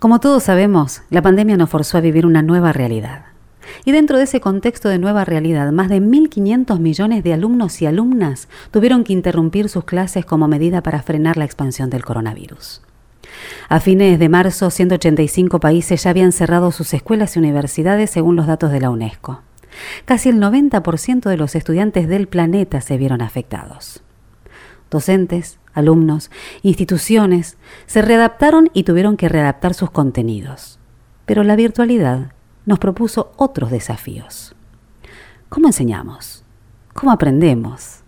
Como todos sabemos, la pandemia nos forzó a vivir una nueva realidad. Y dentro de ese contexto de nueva realidad, más de 1.500 millones de alumnos y alumnas tuvieron que interrumpir sus clases como medida para frenar la expansión del coronavirus. A fines de marzo, 185 países ya habían cerrado sus escuelas y universidades según los datos de la UNESCO. Casi el 90% de los estudiantes del planeta se vieron afectados. Docentes, alumnos, instituciones se readaptaron y tuvieron que readaptar sus contenidos. Pero la virtualidad nos propuso otros desafíos. ¿Cómo enseñamos? ¿Cómo aprendemos?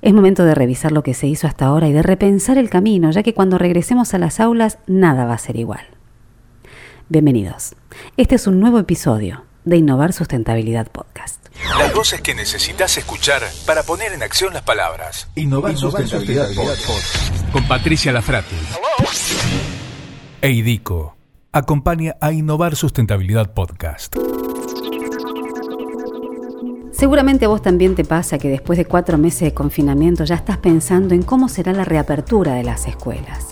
Es momento de revisar lo que se hizo hasta ahora y de repensar el camino, ya que cuando regresemos a las aulas nada va a ser igual. Bienvenidos. Este es un nuevo episodio de Innovar Sustentabilidad Podcast. Las voces que necesitas escuchar para poner en acción las palabras. Innovar, Sustentabilidad, Podcast. Con Patricia Lafrati. Eidico acompaña a Innovar Sustentabilidad Podcast. Seguramente a vos también te pasa que después de cuatro meses de confinamiento ya estás pensando en cómo será la reapertura de las escuelas.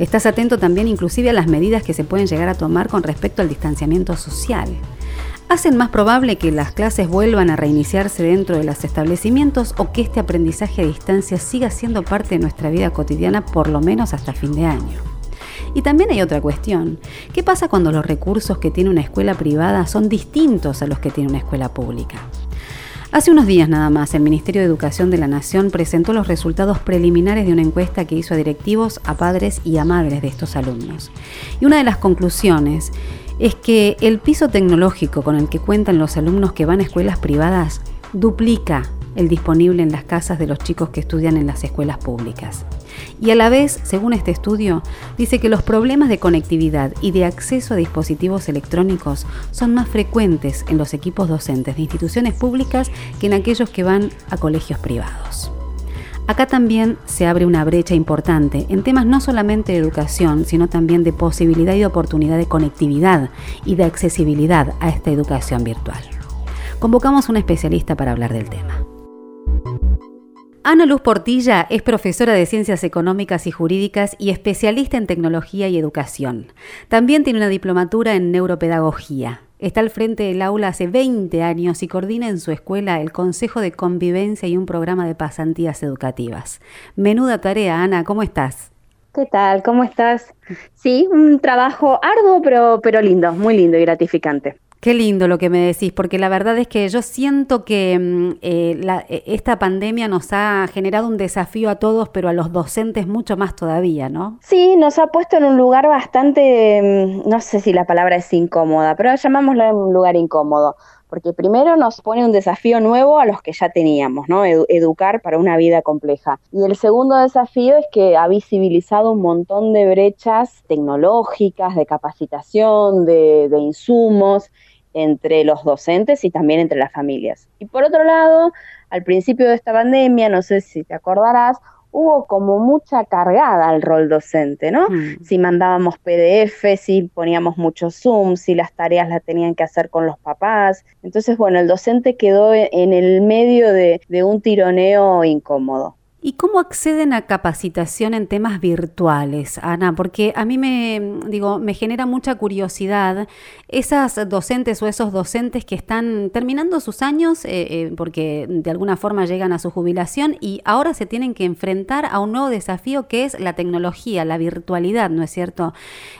Estás atento también inclusive a las medidas que se pueden llegar a tomar con respecto al distanciamiento social hacen más probable que las clases vuelvan a reiniciarse dentro de los establecimientos o que este aprendizaje a distancia siga siendo parte de nuestra vida cotidiana por lo menos hasta fin de año. Y también hay otra cuestión. ¿Qué pasa cuando los recursos que tiene una escuela privada son distintos a los que tiene una escuela pública? Hace unos días nada más, el Ministerio de Educación de la Nación presentó los resultados preliminares de una encuesta que hizo a directivos, a padres y a madres de estos alumnos. Y una de las conclusiones es que el piso tecnológico con el que cuentan los alumnos que van a escuelas privadas duplica el disponible en las casas de los chicos que estudian en las escuelas públicas. Y a la vez, según este estudio, dice que los problemas de conectividad y de acceso a dispositivos electrónicos son más frecuentes en los equipos docentes de instituciones públicas que en aquellos que van a colegios privados. Acá también se abre una brecha importante en temas no solamente de educación, sino también de posibilidad y oportunidad de conectividad y de accesibilidad a esta educación virtual. Convocamos a una especialista para hablar del tema. Ana Luz Portilla es profesora de Ciencias Económicas y Jurídicas y especialista en tecnología y educación. También tiene una diplomatura en neuropedagogía. Está al frente del aula hace 20 años y coordina en su escuela el Consejo de Convivencia y un programa de pasantías educativas. Menuda tarea, Ana, ¿cómo estás? ¿Qué tal? ¿Cómo estás? Sí, un trabajo arduo, pero, pero lindo, muy lindo y gratificante. Qué lindo lo que me decís, porque la verdad es que yo siento que mm, eh, e, esta pandemia nos ha generado un desafío a todos, pero a los docentes mucho más todavía, ¿no? Sí, nos ha puesto en un lugar bastante, mm, no sé si la palabra es incómoda, pero llamámoslo un lugar incómodo porque primero nos pone un desafío nuevo a los que ya teníamos, ¿no? educar para una vida compleja. Y el segundo desafío es que ha visibilizado un montón de brechas tecnológicas, de capacitación, de, de insumos, entre los docentes y también entre las familias. Y por otro lado, al principio de esta pandemia, no sé si te acordarás, hubo como mucha cargada al rol docente, ¿no? Mm. Si mandábamos PDF, si poníamos mucho Zoom, si las tareas las tenían que hacer con los papás. Entonces, bueno, el docente quedó en el medio de, de un tironeo incómodo. ¿Y cómo acceden a capacitación en temas virtuales, Ana? Porque a mí me, digo, me genera mucha curiosidad esas docentes o esos docentes que están terminando sus años eh, eh, porque de alguna forma llegan a su jubilación y ahora se tienen que enfrentar a un nuevo desafío que es la tecnología, la virtualidad, ¿no es cierto?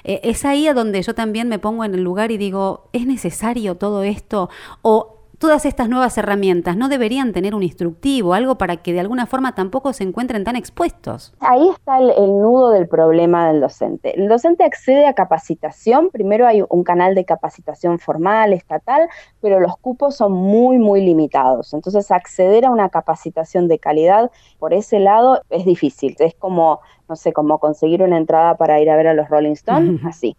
Eh, es ahí a donde yo también me pongo en el lugar y digo, ¿es necesario todo esto? ¿O todas estas nuevas herramientas no deberían tener un instructivo, algo para que de alguna forma tampoco se encuentren tan expuestos? Ahí está el, nudo del problema del docente. El docente accede a capacitación, primero hay un canal de capacitación formal, estatal, pero los cupos son muy, muy limitados. Entonces acceder a una capacitación de calidad por ese lado es difícil. Es como, no sé, como conseguir una entrada para ir a ver a los Rolling Stones, así.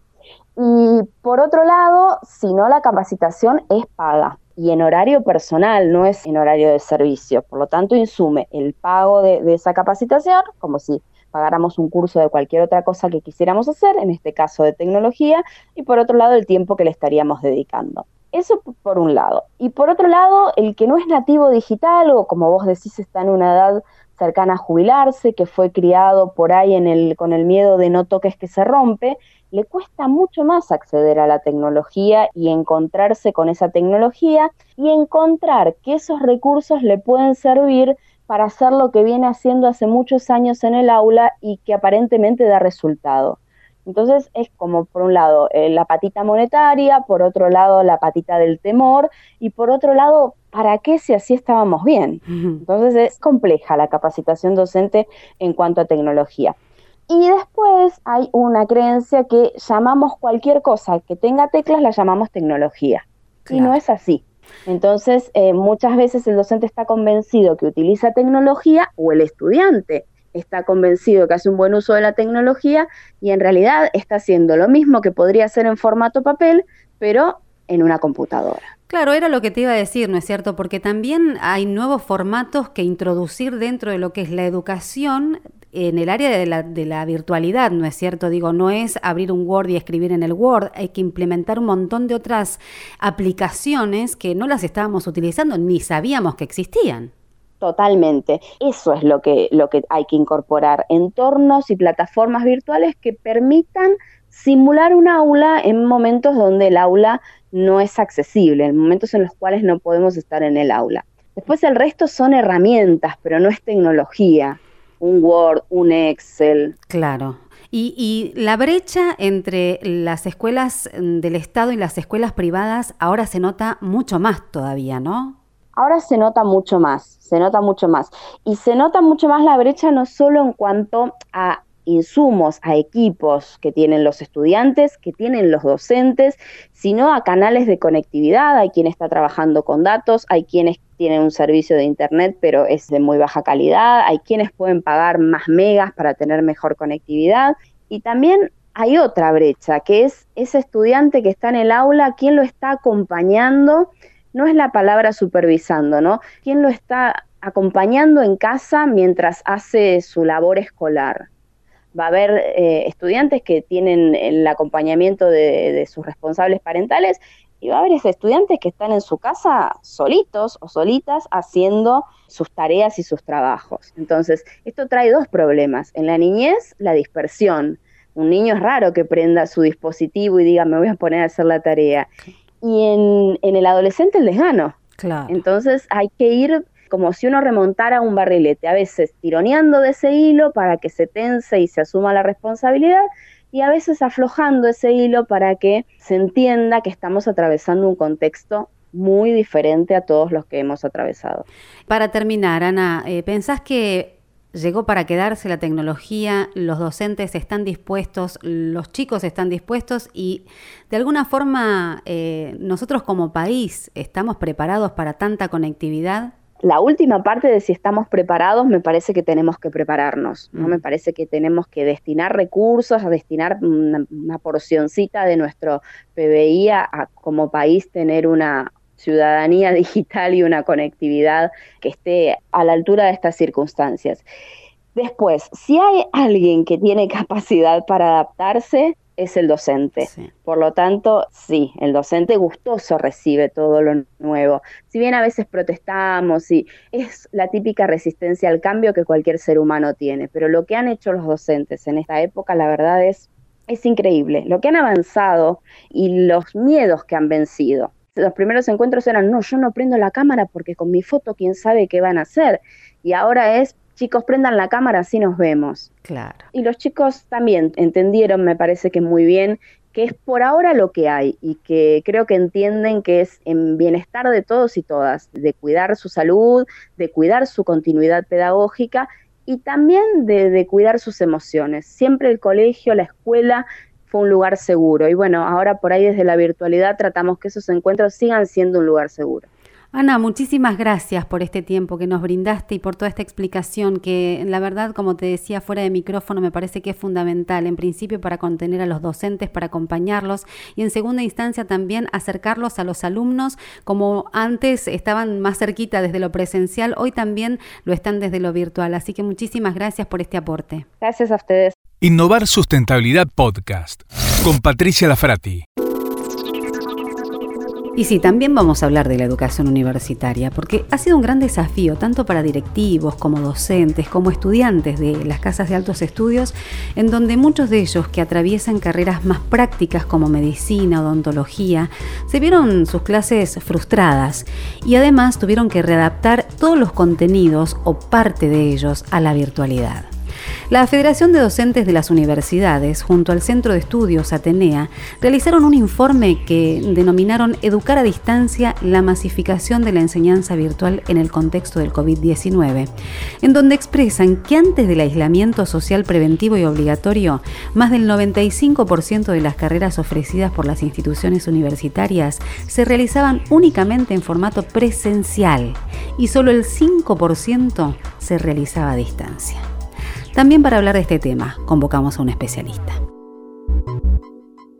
Y por otro lado, si no la capacitación es paga y en horario personal, no es en horario de servicio. Por lo tanto, insume el pago de, esa capacitación, como si pagáramos un curso de cualquier otra cosa que quisiéramos hacer, en este caso de tecnología, y por otro lado, el tiempo que le estaríamos dedicando. Eso por un lado. Y por otro lado, el que no es nativo digital o como vos decís está en una edad cercana a jubilarse, que fue criado por ahí en el, con el miedo de no toques que se rompe, le cuesta mucho más acceder a la tecnología y encontrarse con esa tecnología y encontrar que esos recursos le pueden servir para hacer lo que viene haciendo hace muchos años en el aula y que aparentemente da resultado. Entonces es como por un lado eh, la patita monetaria, por otro lado la patita del temor y por otro lado, ¿para qué si así estábamos bien? Entonces es compleja la capacitación docente en cuanto a tecnología. Y después hay una creencia que llamamos cualquier cosa que tenga teclas, la llamamos tecnología. Y no es así. Entonces, eh, muchas veces el docente está convencido que utiliza tecnología o el estudiante está convencido que hace un buen uso de la tecnología y en realidad está haciendo lo mismo que podría hacer en formato papel, pero en una computadora. Claro, era lo que te iba a decir, ¿no es cierto? Porque también hay nuevos formatos que introducir dentro de lo que es la educación en el área de la, virtualidad, ¿no es cierto? Digo, no es abrir un Word y escribir en el Word, hay que implementar un montón de otras aplicaciones que no las estábamos utilizando ni sabíamos que existían. Totalmente. Eso es lo que, lo que hay que incorporar, entornos y plataformas virtuales que permitan simular un aula en momentos donde el aula no es accesible, en momentos en los cuales no podemos estar en el aula. Después el resto son herramientas, pero no es tecnología un Word, un Excel. Claro. Y, y, la brecha entre las escuelas mm, del Estado y las escuelas privadas ahora se nota mucho más todavía, ¿no? Ahora se nota mucho más, se nota mucho más. Y se nota mucho más la brecha no solo en cuanto a insumos, a equipos que tienen los estudiantes, que tienen los docentes, sino a canales de conectividad. Hay quien está trabajando con datos, hay quienes tienen un servicio de Internet, pero es de muy baja calidad, hay quienes pueden pagar más megas para tener mejor conectividad. Y también hay otra brecha, que es ese estudiante que está en el aula, quién lo está acompañando, no es la palabra supervisando, ¿no? ¿Quién lo está acompañando en casa mientras hace su labor escolar? Va a haber eh, estudiantes que tienen el acompañamiento de, sus responsables parentales y va a haber estudiantes que están en su casa solitos o solitas haciendo sus tareas y sus trabajos. Entonces, esto trae dos problemas. En la niñez, la dispersión. Un niño es raro que prenda su dispositivo y diga, me voy a poner a hacer la tarea. Y en, en el adolescente, el desgano. Claro. Entonces, hay que ir como si uno remontara un barrilete, a veces tironeando de ese hilo para que se tense y se asuma la responsabilidad, y a veces aflojando ese hilo para que se entienda que estamos atravesando un contexto muy diferente a todos los que hemos atravesado. Para terminar, Ana, eh, ¿pensás que llegó para quedarse la tecnología, los docentes están dispuestos, los chicos están dispuestos y de alguna forma eh, nosotros como país estamos preparados para tanta conectividad? La última parte de si estamos preparados, me parece que tenemos que prepararnos, ¿no? Me mm. parece que tenemos que destinar recursos, a destinar una, porcioncita de nuestro PBI a, como país tener una ciudadanía digital y una conectividad que esté a la altura de estas circunstancias. Después, si hay alguien que tiene capacidad para adaptarse, es el docente. Por lo tanto, sí, el docente gustoso recibe todo lo nuevo. Si bien a veces protestamos y es la típica resistencia al cambio que cualquier ser humano tiene, pero lo que han hecho los docentes en esta época, la verdad es, es increíble. Lo que han avanzado y los miedos que han vencido. Los primeros encuentros eran, no, yo no prendo la cámara porque con mi foto quién sabe qué van a hacer. Y ahora es, chicos, prendan la cámara, así nos vemos. Claro. Y los chicos también entendieron, me parece que muy bien, que es por ahora lo que hay y que creo que entienden que es en bienestar de todos y todas, de cuidar su salud, de cuidar su continuidad pedagógica y también de, de cuidar sus emociones. Siempre el colegio, la escuela fue un lugar seguro y bueno, ahora por ahí desde la virtualidad tratamos que esos encuentros sigan siendo un lugar seguro. Ana, muchísimas gracias por este tiempo que nos brindaste y por toda esta explicación que la verdad, como te decía fuera de micrófono, me parece que es fundamental, en principio para contener a los docentes, para acompañarlos y en segunda instancia también acercarlos a los alumnos, como antes estaban más cerquita desde lo presencial, hoy también lo están desde lo virtual. Así que muchísimas gracias por este aporte. Gracias a ustedes. Innovar Sustentabilidad Podcast con Patricia Lafrati. Y sí, también vamos a hablar de la educación universitaria, porque ha sido un gran desafío tanto para directivos como docentes, como estudiantes de las casas de altos estudios, en donde muchos de ellos que atraviesan carreras más prácticas como medicina, odontología, se vieron sus clases frustradas y además tuvieron que readaptar todos los contenidos o parte de ellos a la virtualidad. La Federación de Docentes de las Universidades, junto al Centro de Estudios Atenea, realizaron un informe que denominaron Educar a Distancia, la masificación de la enseñanza virtual en el contexto del COVID-19, en donde expresan que antes del aislamiento social preventivo y obligatorio, más del 95% de las carreras ofrecidas por las instituciones universitarias se realizaban únicamente en formato presencial y solo el 5% se realizaba a distancia. También para hablar de este tema, convocamos a un especialista.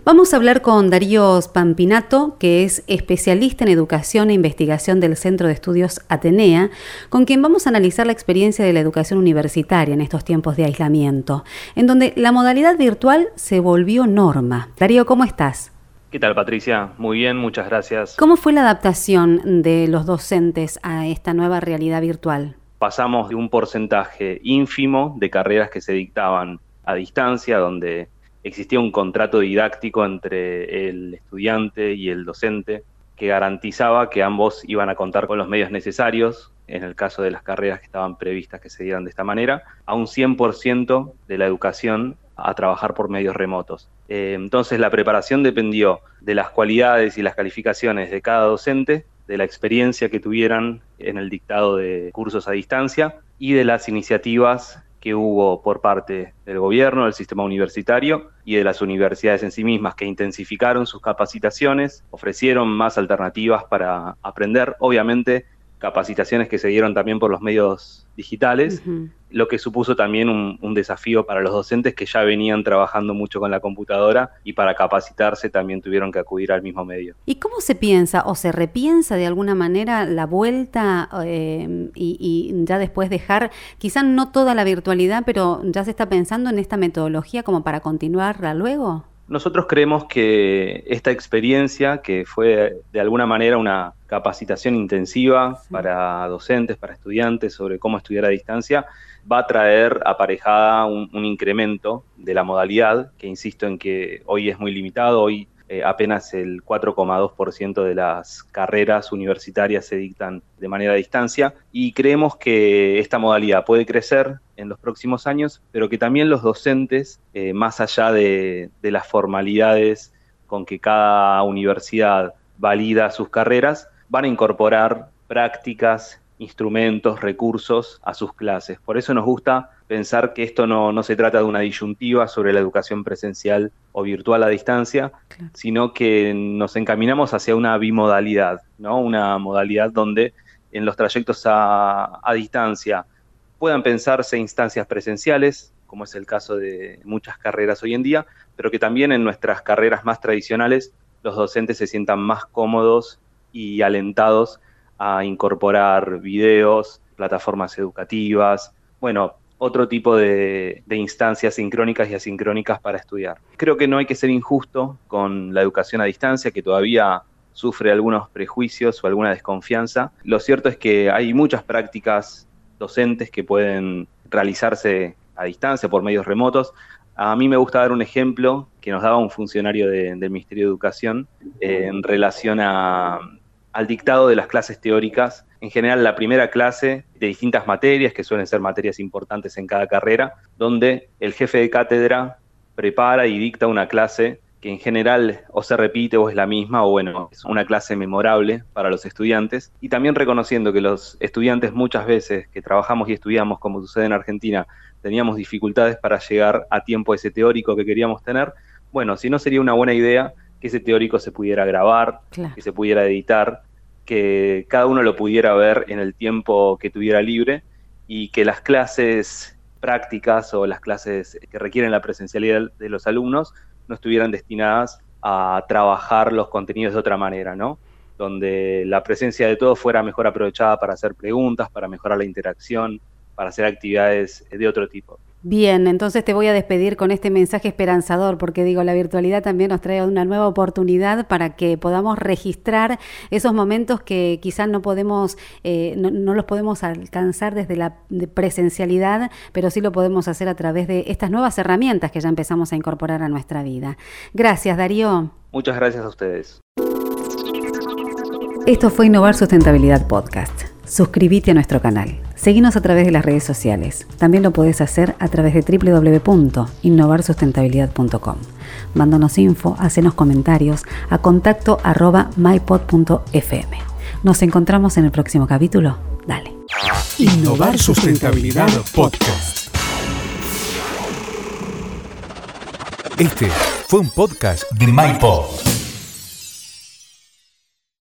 Vamos a hablar con Darío Spampinato, que es especialista en educación e investigación del Centro de Estudios Atenea, con quien vamos a analizar la experiencia de la educación universitaria en estos tiempos de aislamiento, en donde la modalidad virtual se volvió norma. Darío, ¿cómo estás? ¿Qué tal, Patricia? Muy bien, muchas gracias. ¿Cómo fue la adaptación de los docentes a esta nueva realidad virtual? Pasamos de un porcentaje ínfimo de carreras que se dictaban a distancia, donde existía un contrato didáctico entre el estudiante y el docente que garantizaba que ambos iban a contar con los medios necesarios, en el caso de las carreras que estaban previstas que se dieran de esta manera, a un 100% de la educación a trabajar por medios remotos. Eh, entonces la preparación dependió de las cualidades y las calificaciones de cada docente de la experiencia que tuvieran en el dictado de cursos a distancia y de las iniciativas que hubo por parte del gobierno, del sistema universitario y de las universidades en sí mismas que intensificaron sus capacitaciones, ofrecieron más alternativas para aprender, obviamente capacitaciones que se dieron también por los medios digitales, lo que supuso también un, desafío para los docentes que ya venían trabajando mucho con la computadora y para capacitarse también tuvieron que acudir al mismo medio. ¿Y cómo se piensa o se repiensa de alguna manera la vuelta eh, y, y, ya después dejar, quizás no toda la virtualidad, pero ya se está pensando en esta metodología como para continuarla luego? Nosotros creemos que esta experiencia, que fue de alguna manera una capacitación intensiva para docentes, para estudiantes sobre cómo estudiar a distancia, va a traer aparejada un, un incremento de la modalidad, que insisto en que hoy es muy limitado, hoy eh, apenas el 4,2% de las carreras universitarias se dictan de manera a distancia y creemos que esta modalidad puede crecer en los próximos años, pero que también los docentes, eh, más allá de, de las formalidades con que cada universidad valida sus carreras, van a incorporar prácticas, instrumentos, recursos a sus clases. Por eso nos gusta pensar que esto no, se trata de una disyuntiva sobre la educación presencial o virtual a distancia, sino que nos encaminamos hacia una bimodalidad, ¿no? Una modalidad donde en los trayectos a, a distancia puedan pensarse instancias presenciales, como es el caso de muchas carreras hoy en día, pero que también en nuestras carreras más tradicionales los docentes se sientan más cómodos y alentados a incorporar videos, plataformas educativas, bueno, otro tipo de, instancias sincrónicas y asincrónicas para estudiar. Creo que no hay que ser injusto con la educación a distancia, que todavía sufre algunos prejuicios o alguna desconfianza. Lo cierto es que hay muchas prácticas docentes que pueden realizarse a distancia por medios remotos. A mí me gusta dar un ejemplo que nos daba un funcionario del Ministerio de Educación eh, en relación a, al dictado de las clases teóricas. En general la primera clase de distintas materias, que suelen ser materias importantes en cada carrera, donde el jefe de cátedra prepara y dicta una clase que en general o se repite o es la misma, o bueno, es una clase memorable para los estudiantes, y también reconociendo que los estudiantes muchas veces que trabajamos y estudiamos, como sucede en Argentina, teníamos dificultades para llegar a tiempo ese teórico que queríamos tener, bueno, si no sería una buena idea que ese teórico se pudiera grabar, que se pudiera editar que cada uno lo pudiera ver en el tiempo que tuviera libre y que las clases prácticas o las clases que requieren la presencialidad de los alumnos no estuvieran destinadas a trabajar los contenidos de otra manera, ¿no? Donde la presencia de todos fuera mejor aprovechada para hacer preguntas, para mejorar la interacción, para hacer actividades de otro tipo. Bien, entonces te voy a despedir con este mensaje esperanzador, porque digo, la virtualidad también nos trae una nueva oportunidad para que podamos registrar esos momentos que quizás no podemos, eh, no, los podemos alcanzar desde la presencialidad, pero sí lo podemos hacer a través de estas nuevas herramientas que ya empezamos a incorporar a nuestra vida. Gracias, Darío. Muchas gracias a ustedes. Esto fue Innovar Sustentabilidad Podcast. Suscríbete a nuestro canal. Seguinos a través de las redes sociales. También lo podés hacer a través de www.innovarsustentabilidad.com. Mándanos info, hacenos comentarios a contacto arroba. Nos encontramos en el próximo capítulo. Dale. Innovar Sustentabilidad Podcast. Este fue un podcast de MyPod.